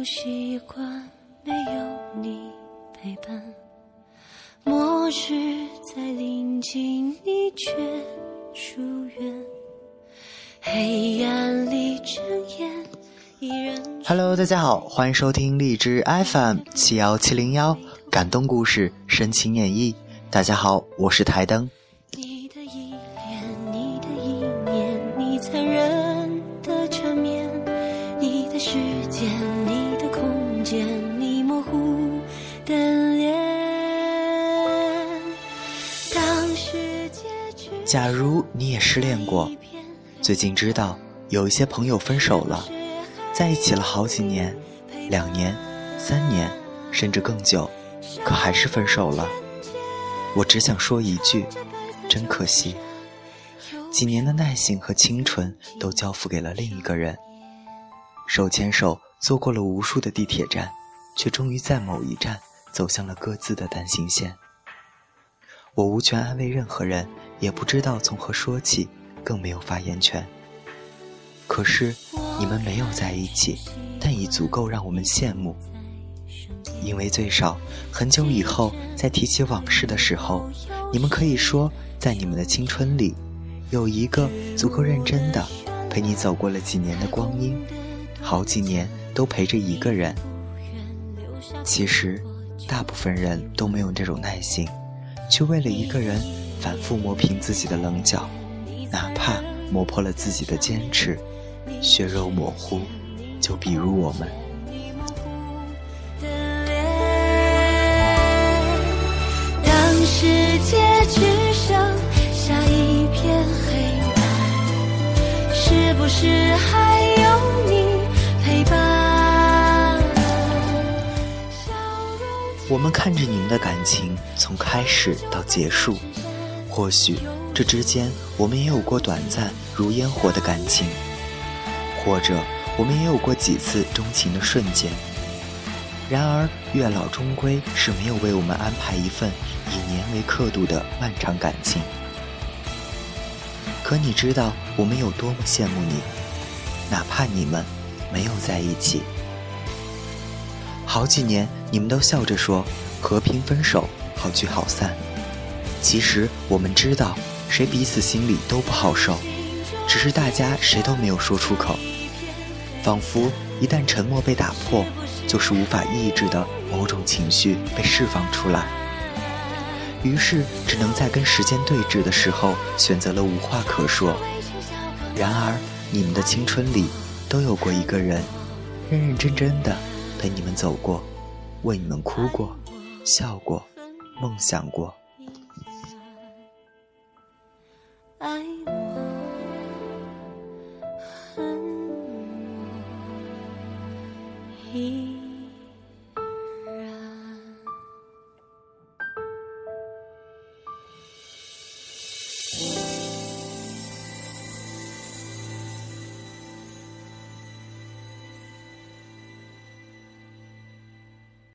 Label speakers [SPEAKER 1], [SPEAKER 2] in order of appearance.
[SPEAKER 1] 不习惯没有你陪伴，末日在临近，你却疏远。黑暗里睁眼，依然。
[SPEAKER 2] Hello，大家好，欢迎收听荔枝 FM 七幺七零幺感动故事深情演绎。大家好，我是台灯。假如你也失恋过，最近知道有一些朋友分手了，在一起了好几年，两年、三年，甚至更久，可还是分手了。我只想说一句，真可惜，几年的耐心和青春都交付给了另一个人。手牵手坐过了无数的地铁站，却终于在某一站走向了各自的单行线。我无权安慰任何人，也不知道从何说起，更没有发言权。可是，你们没有在一起，但已足够让我们羡慕。因为最少，很久以后在提起往事的时候，你们可以说，在你们的青春里，有一个足够认真的陪你走过了几年的光阴，好几年都陪着一个人。其实，大部分人都没有这种耐心，去为了一个人反复磨平自己的棱角，哪怕磨破了自己的坚持，血肉模糊。就比如我们。
[SPEAKER 1] 当世界只剩下一片黑暗，是不是还有你陪伴？
[SPEAKER 2] 我们看着你们的感情从开始到结束，或许这之间我们也有过短暂如烟火的感情，或者我们也有过几次钟情的瞬间。然而，月老终归是没有为我们安排一份以年为刻度的漫长感情。可你知道我们有多么羡慕你，哪怕你们没有在一起。好几年，你们都笑着说和平分手，好聚好散。其实我们知道，谁彼此心里都不好受，只是大家谁都没有说出口，仿佛一旦沉默被打破。就是无法抑制的某种情绪被释放出来，于是只能在跟时间对峙的时候选择了无话可说。然而，你们的青春里都有过一个人，认认真真的陪你们走过，为你们哭过，笑过，梦想过。